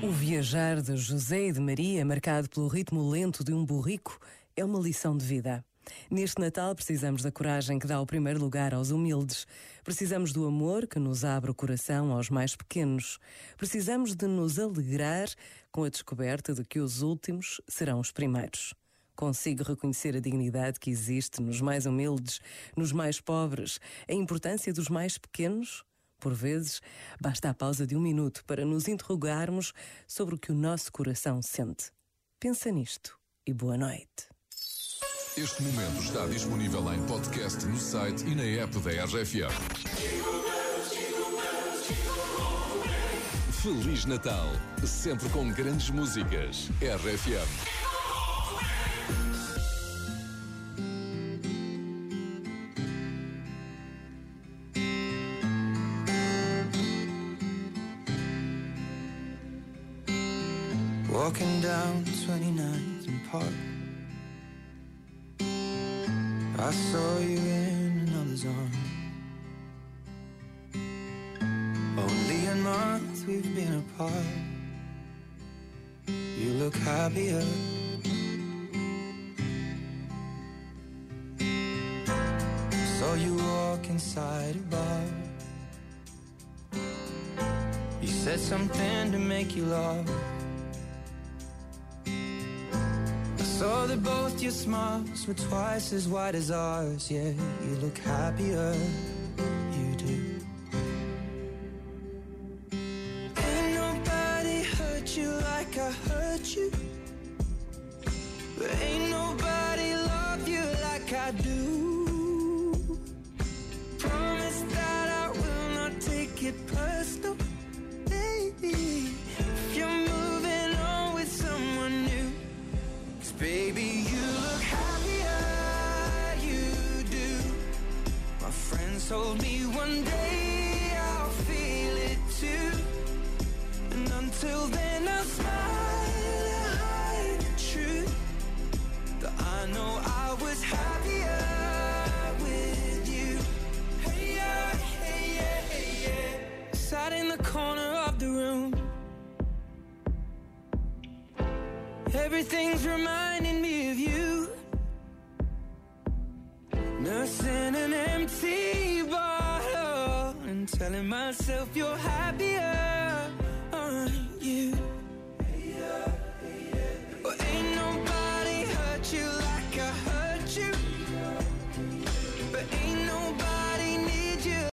O viajar de José e de Maria, marcado pelo ritmo lento de um burrico, é uma lição de vida. Neste Natal precisamos da coragem que dá o primeiro lugar aos humildes. Precisamos do amor que nos abre o coração aos mais pequenos. Precisamos de nos alegrar com a descoberta de que os últimos serão os primeiros. Consigo reconhecer a dignidade que existe nos mais humildes, nos mais pobres, a importância dos mais pequenos? Por vezes, basta a pausa de um minuto para nos interrogarmos sobre o que o nosso coração sente. Pensa nisto e boa noite. Este momento está disponível em podcast no site e na app da RFM. Feliz Natal, sempre com grandes músicas. RFM. Walking down 29th and Park. I saw you in another's arm Only a month we've been apart. You look happier. Saw you walk inside a bar. You said something to make you laugh Saw that both your smiles were twice as wide as ours. Yeah, you look happier, you do. Ain't nobody hurt you like I hurt you. But ain't nobody love you like I do. Told me one day I'll feel it too. And until then, I'll smile and hide the truth. That I know I was happier with you. Hey, yeah, hey, yeah, hey, yeah. Sat in the corner of the room. Everything's reminding me of you. Nursing an empty bottle